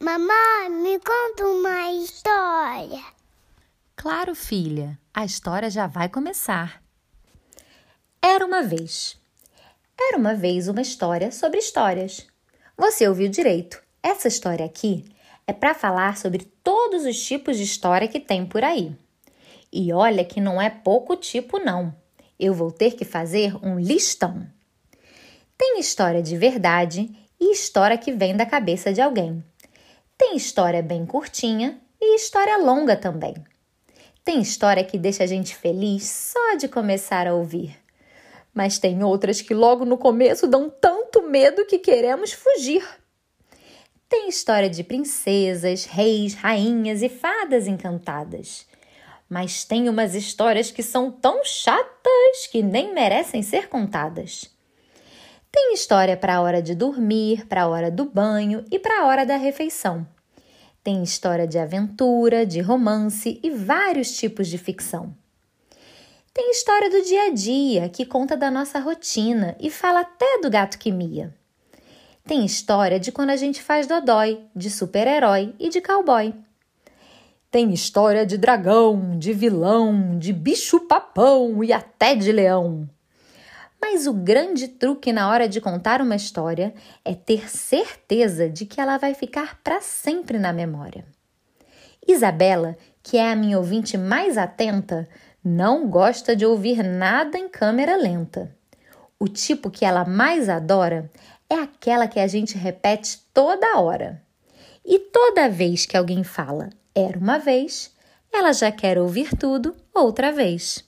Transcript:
Mamãe, me conta uma história. Claro, filha, a história já vai começar. Era uma vez. Era uma vez uma história sobre histórias. Você ouviu direito. Essa história aqui é para falar sobre todos os tipos de história que tem por aí. E olha que não é pouco tipo, não. Eu vou ter que fazer um listão. Tem história de verdade e história que vem da cabeça de alguém. Tem história bem curtinha e história longa também. Tem história que deixa a gente feliz só de começar a ouvir. Mas tem outras que logo no começo dão tanto medo que queremos fugir. Tem história de princesas, reis, rainhas e fadas encantadas. Mas tem umas histórias que são tão chatas que nem merecem ser contadas. Tem história para a hora de dormir, para a hora do banho e para a hora da refeição. Tem história de aventura, de romance e vários tipos de ficção. Tem história do dia a dia, que conta da nossa rotina e fala até do gato que mia. Tem história de quando a gente faz dodói, de super-herói e de cowboy. Tem história de dragão, de vilão, de bicho-papão e até de leão. Mas o grande truque na hora de contar uma história é ter certeza de que ela vai ficar para sempre na memória. Isabela, que é a minha ouvinte mais atenta, não gosta de ouvir nada em câmera lenta. O tipo que ela mais adora é aquela que a gente repete toda hora. E toda vez que alguém fala era uma vez, ela já quer ouvir tudo outra vez.